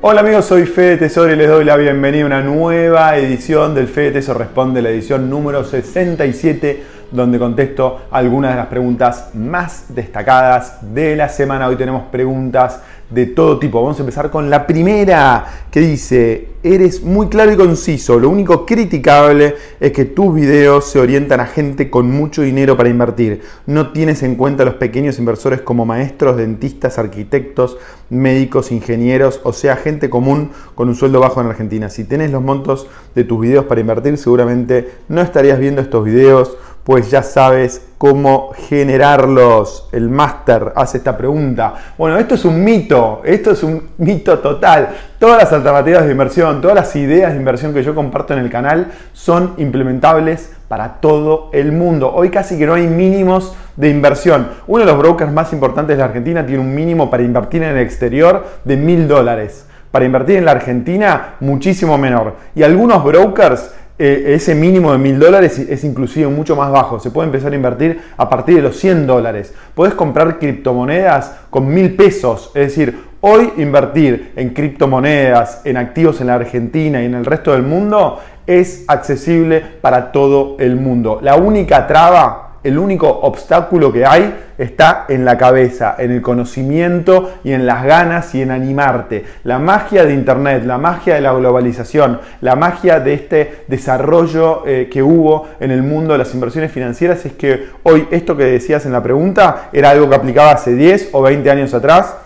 Hola amigos, soy Fede Tesoro y les doy la bienvenida a una nueva edición del Fede Tesoro Responde, la edición número 67, donde contesto algunas de las preguntas más destacadas de la semana. Hoy tenemos preguntas de todo tipo. Vamos a empezar con la primera que dice, eres muy claro y conciso, lo único criticable es que tus videos se orientan a gente con mucho dinero para invertir. No tienes en cuenta a los pequeños inversores como maestros, dentistas, arquitectos, médicos, ingenieros, o sea, gente común con un sueldo bajo en Argentina. Si tienes los montos de tus videos para invertir, seguramente no estarías viendo estos videos pues ya sabes cómo generarlos. El máster hace esta pregunta. Bueno, esto es un mito, esto es un mito total. Todas las alternativas de inversión, todas las ideas de inversión que yo comparto en el canal son implementables para todo el mundo. Hoy casi que no hay mínimos de inversión. Uno de los brokers más importantes de la Argentina tiene un mínimo para invertir en el exterior de mil dólares. Para invertir en la Argentina, muchísimo menor. Y algunos brokers eh, ese mínimo de mil dólares es inclusive mucho más bajo. Se puede empezar a invertir a partir de los 100 dólares. Puedes comprar criptomonedas con mil pesos. Es decir, hoy invertir en criptomonedas, en activos en la Argentina y en el resto del mundo es accesible para todo el mundo. La única traba el único obstáculo que hay está en la cabeza, en el conocimiento y en las ganas y en animarte. La magia de Internet, la magia de la globalización, la magia de este desarrollo eh, que hubo en el mundo de las inversiones financieras es que hoy esto que decías en la pregunta era algo que aplicaba hace 10 o 20 años atrás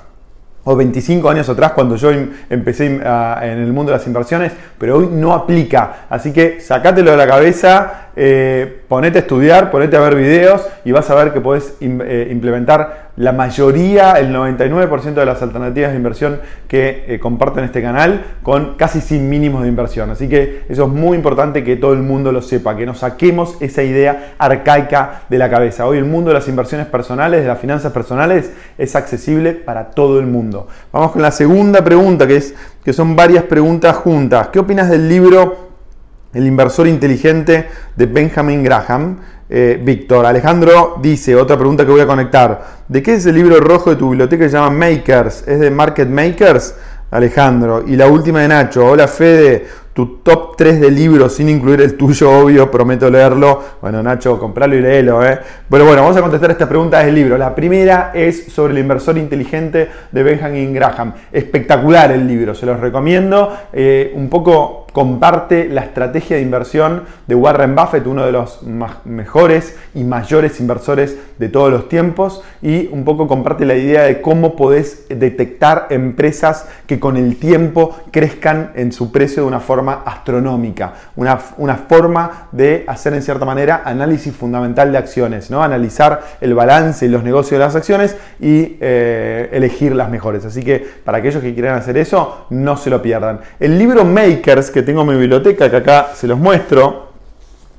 o 25 años atrás cuando yo em, empecé en el mundo de las inversiones, pero hoy no aplica. Así que sacátelo de la cabeza eh, ponete a estudiar, ponete a ver videos y vas a ver que puedes eh, implementar la mayoría, el 99% de las alternativas de inversión que eh, comparto en este canal con casi sin mínimos de inversión. Así que eso es muy importante que todo el mundo lo sepa, que nos saquemos esa idea arcaica de la cabeza. Hoy el mundo de las inversiones personales, de las finanzas personales, es accesible para todo el mundo. Vamos con la segunda pregunta, que, es, que son varias preguntas juntas. ¿Qué opinas del libro? El inversor inteligente de Benjamin Graham. Eh, Víctor, Alejandro dice, otra pregunta que voy a conectar. ¿De qué es el libro rojo de tu biblioteca que se llama Makers? ¿Es de Market Makers? Alejandro. Y la última de Nacho. Hola Fede, tu top 3 de libros sin incluir el tuyo, obvio, prometo leerlo. Bueno, Nacho, compralo y léelo, ¿eh? Bueno, bueno, vamos a contestar esta pregunta del libro. La primera es sobre el inversor inteligente de Benjamin Graham. Espectacular el libro, se los recomiendo. Eh, un poco comparte la estrategia de inversión de Warren Buffett, uno de los mejores y mayores inversores de todos los tiempos, y un poco comparte la idea de cómo podés detectar empresas que con el tiempo crezcan en su precio de una forma astronómica, una, una forma de hacer en cierta manera análisis fundamental de acciones, ¿no? analizar el balance y los negocios de las acciones y eh, elegir las mejores. Así que para aquellos que quieran hacer eso, no se lo pierdan. El libro Makers, que tengo en mi biblioteca, que acá se los muestro,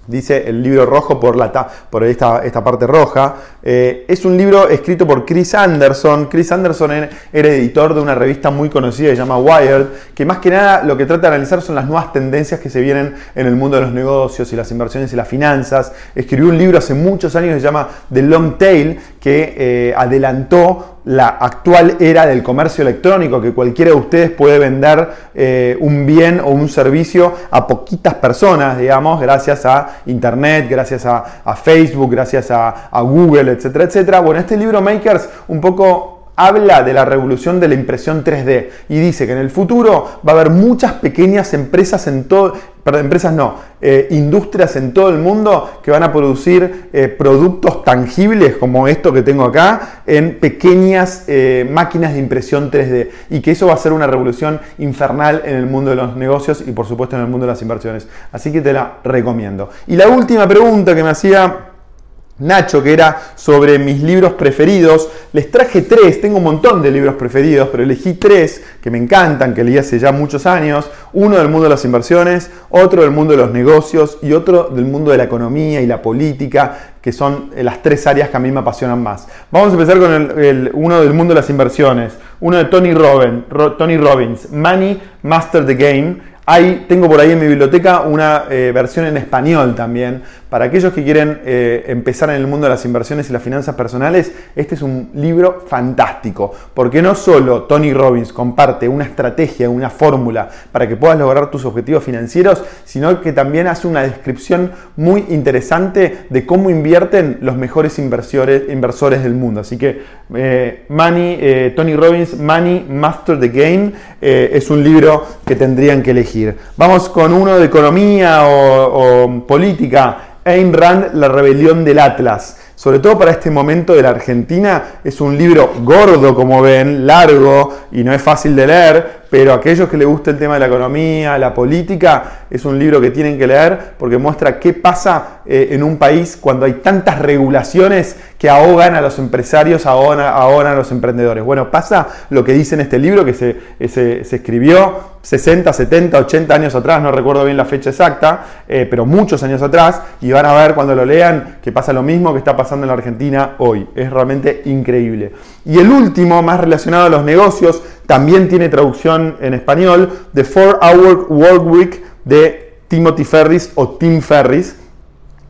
dice el libro rojo por, la, por esta, esta parte roja. Eh, es un libro escrito por Chris Anderson. Chris Anderson era editor de una revista muy conocida que se llama Wired, que más que nada lo que trata de analizar son las nuevas tendencias que se vienen en el mundo de los negocios y las inversiones y las finanzas. Escribió un libro hace muchos años que se llama The Long Tail, que eh, adelantó la actual era del comercio electrónico, que cualquiera de ustedes puede vender eh, un bien o un servicio a poquitas personas, digamos, gracias a Internet, gracias a, Facebook, gracias a, a Google, etcétera, etcétera. Bueno, este libro Makers un poco habla de la revolución de la impresión 3D y dice que en el futuro va a haber muchas pequeñas empresas en todo, perdón, empresas no, eh, industrias en todo el mundo que van a producir eh, productos tangibles como esto que tengo acá en pequeñas eh, máquinas de impresión 3D y que eso va a ser una revolución infernal en el mundo de los negocios y por supuesto en el mundo de las inversiones. Así que te la recomiendo. Y la última pregunta que me hacía Nacho, que era sobre mis libros preferidos. Les traje tres, tengo un montón de libros preferidos, pero elegí tres que me encantan, que leí hace ya muchos años. Uno del mundo de las inversiones, otro del mundo de los negocios y otro del mundo de la economía y la política, que son las tres áreas que a mí me apasionan más. Vamos a empezar con el, uno del mundo de las inversiones, uno de Tony, Tony Robbins, Money Master the Game. Hay, tengo por ahí en mi biblioteca una eh, versión en español también para aquellos que quieren eh, empezar en el mundo de las inversiones y las finanzas personales, este es un libro fantástico, porque no solo Tony Robbins comparte una estrategia, una fórmula para que puedas lograr tus objetivos financieros, sino que también hace una descripción muy interesante de cómo invierten los mejores inversores, inversores del mundo. Así que eh, Money, eh, Tony Robbins, Money Master the Game, es un libro que tendrían que elegir. Vamos con uno de economía o, política. Ayn Rand, La rebelión del Atlas. Sobre todo para este momento de la Argentina, es un libro gordo, como ven, largo y no es fácil de leer, pero aquellos que les gusta el tema de la economía, la política, es un libro que tienen que leer porque muestra qué pasa eh, en un país cuando hay tantas regulaciones que ahogan a los empresarios, ahogan, a los emprendedores. Bueno, pasa lo que dice en este libro que se, eh, se, escribió 60, 70, 80 años atrás, no recuerdo bien la fecha exacta, eh, pero muchos años atrás, y van a ver cuando lo lean que pasa lo mismo que está pasando en la Argentina hoy. Es realmente increíble. Y el último, más relacionado a los negocios, también tiene traducción en español, The 4-Hour Work Week de Timothy Ferris o Tim Ferris.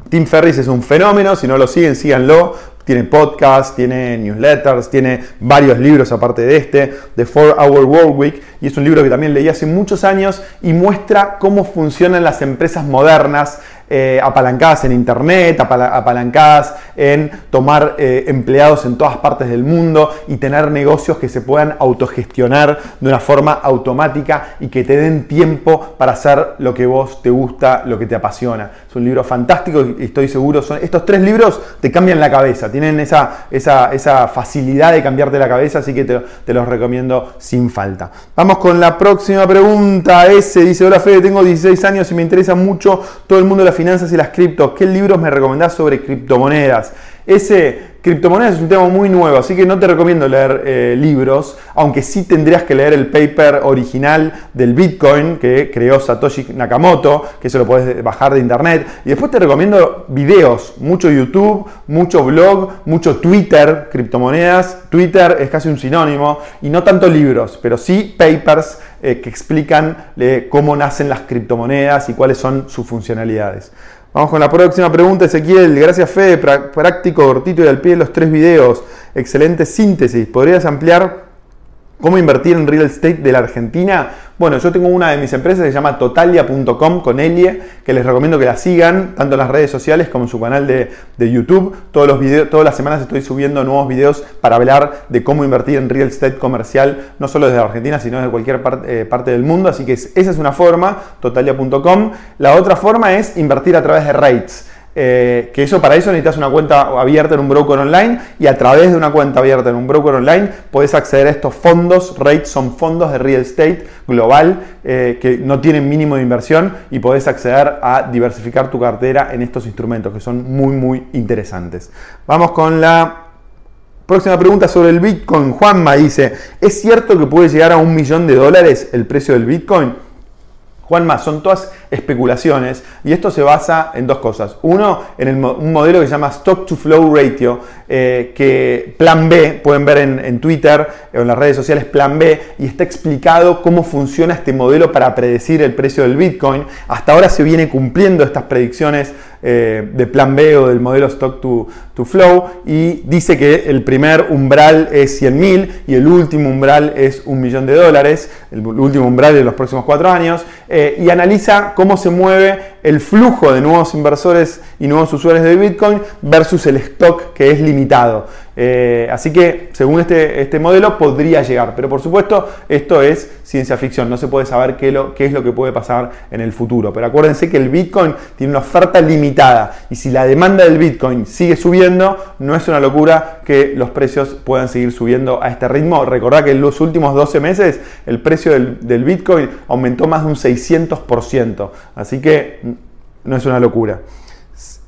Tim Ferris es un fenómeno, si no lo siguen, síganlo. Tiene podcast, tiene newsletters, tiene varios libros aparte de este, The 4-Hour Work Week, y es un libro que también leí hace muchos años y muestra cómo funcionan las empresas modernas eh, apalancadas en Internet, apalancadas en tomar eh, empleados en todas partes del mundo y tener negocios que se puedan autogestionar de una forma automática y que te den tiempo para hacer lo que vos te gusta, lo que te apasiona. Es un libro fantástico y estoy seguro, son, estos tres libros te cambian la cabeza, tienen esa, esa, facilidad de cambiarte la cabeza, así que te, te los recomiendo sin falta. Vamos con la próxima pregunta. S dice, hola Fede, tengo 16 años y me interesa mucho todo el mundo de la finanzas y las criptos. ¿Qué libros me recomendás sobre criptomonedas? Ese criptomonedas es un tema muy nuevo, así que no te recomiendo leer eh, libros, aunque sí tendrías que leer el paper original del Bitcoin que creó Satoshi Nakamoto, que eso lo puedes bajar de internet. Y después te recomiendo videos, mucho YouTube, mucho blog, mucho Twitter, criptomonedas. Twitter es casi un sinónimo, y no tanto libros, pero sí papers eh, que explican eh, cómo nacen las criptomonedas y cuáles son sus funcionalidades. Vamos con la próxima pregunta, Ezequiel. Gracias, Fede. Práctico, cortito y al pie de los tres videos. Excelente síntesis. ¿Podrías ampliar cómo invertir en real estate de la Argentina? Bueno, yo tengo una de mis empresas que se llama totalia.com con Elie, que les recomiendo que la sigan, tanto en las redes sociales como en su canal de, YouTube. Todos los videos, todas las semanas estoy subiendo nuevos videos para hablar de cómo invertir en real estate comercial, no solo desde Argentina, sino desde cualquier eh, parte del mundo. Así que esa es una forma, totalia.com. La otra forma es invertir a través de rates. Eh, que eso para eso necesitas una cuenta abierta en un broker online y a través de una cuenta abierta en un broker online puedes acceder a estos fondos. REITs son fondos de real estate global eh, que no tienen mínimo de inversión y podés acceder a diversificar tu cartera en estos instrumentos que son muy muy interesantes. Vamos con la próxima pregunta sobre el Bitcoin. Juanma dice, ¿es cierto que puede llegar a un millón de dólares el precio del Bitcoin? Juanma, son todas especulaciones y esto se basa en dos cosas. Uno, en un modelo que se llama Stock to Flow Ratio, eh, que Plan B, pueden ver en, Twitter o en las redes sociales Plan B, y está explicado cómo funciona este modelo para predecir el precio del Bitcoin. Hasta ahora se viene cumpliendo estas predicciones eh, de Plan B o del modelo Stock to, to Flow y dice que el primer umbral es 100.000 y el último umbral es un millón de dólares, el último umbral de los próximos cuatro años, eh, y analiza cómo se mueve el flujo de nuevos inversores y nuevos usuarios de Bitcoin versus el stock que es limitado. Eh, así que según este, este, modelo podría llegar, pero por supuesto esto es ciencia ficción, no se puede saber qué, es lo que puede pasar en el futuro. Pero acuérdense que el Bitcoin tiene una oferta limitada y si la demanda del Bitcoin sigue subiendo, no es una locura que los precios puedan seguir subiendo a este ritmo. Recordad que en los últimos 12 meses el precio del, del Bitcoin aumentó más de un 600%, así que no es una locura.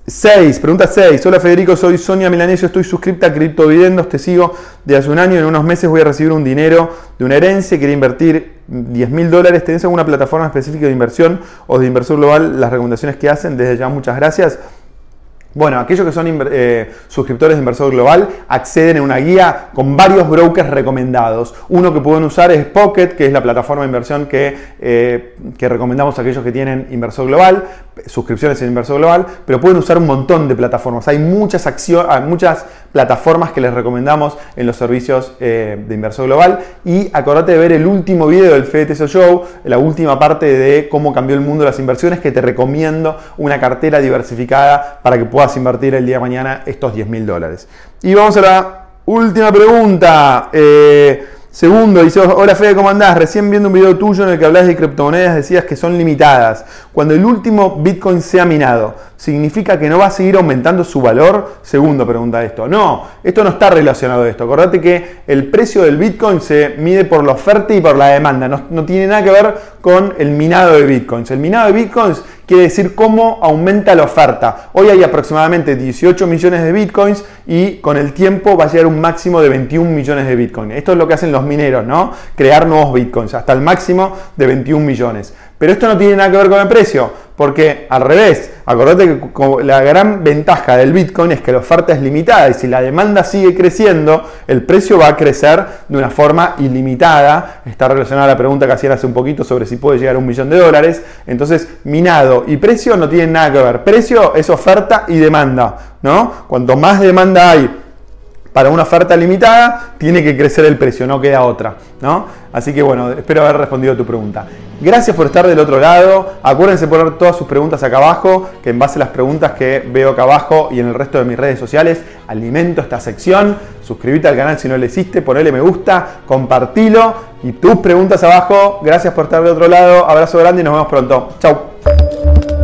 6, pregunta 6. Hola Federico, soy Sonia Milanesio, estoy suscripta a Criptovidendos, te sigo de hace un año, en unos meses voy a recibir un dinero de una herencia, quería invertir 10 mil dólares, ¿tenés alguna plataforma específica de inversión o de inversor global? Las recomendaciones que hacen, desde ya muchas gracias. Bueno, aquellos que son eh, suscriptores de Inversor Global acceden a una guía con varios brokers recomendados. Uno que pueden usar es Pocket, que es la plataforma de inversión que, eh, que recomendamos a aquellos que tienen Inversor Global. Suscripciones en Inversor Global, pero pueden usar un montón de plataformas. Hay muchas, acciones, muchas plataformas que les recomendamos en los servicios eh, de Inversor Global. Y acordate de ver el último video del FDTSO Show, la última parte de cómo cambió el mundo de las inversiones, que te recomiendo una cartera diversificada para que puedas invertir el día de mañana estos 10 mil dólares. Y vamos a la última pregunta. Eh, Segundo, dice, hola Fede, ¿cómo andás? Recién viendo un video tuyo en el que hablas de criptomonedas decías que son limitadas. Cuando el último Bitcoin sea minado, ¿significa que no va a seguir aumentando su valor? Segundo, pregunta esto. No, esto no está relacionado a esto. Acordate que el precio del Bitcoin se mide por la oferta y por la demanda. No, no tiene nada que ver con el minado de Bitcoins. El minado de Bitcoins quiere decir cómo aumenta la oferta. Hoy hay aproximadamente 18 millones de bitcoins y con el tiempo va a llegar un máximo de 21 millones de bitcoins. Esto es lo que hacen los mineros, ¿no? Crear nuevos bitcoins hasta el máximo de 21 millones. Pero esto no tiene nada que ver con el precio, porque al revés, acordate que la gran ventaja del Bitcoin es que la oferta es limitada y si la demanda sigue creciendo, el precio va a crecer de una forma ilimitada. Está relacionada a la pregunta que hacían hace un poquito sobre si puede llegar a un millón de dólares. Entonces, minado y precio no tienen nada que ver. Precio es oferta y demanda, ¿no? Cuanto más demanda hay para una oferta limitada, tiene que crecer el precio, no queda otra. ¿no? Así que bueno, espero haber respondido a tu pregunta. Gracias por estar del otro lado. Acuérdense poner todas sus preguntas acá abajo, que en base a las preguntas que veo acá abajo y en el resto de mis redes sociales, alimento esta sección. Suscríbete al canal si no lo hiciste, ponele me gusta, compartilo y tus preguntas abajo. Gracias por estar del otro lado. Abrazo grande y nos vemos pronto. Chau.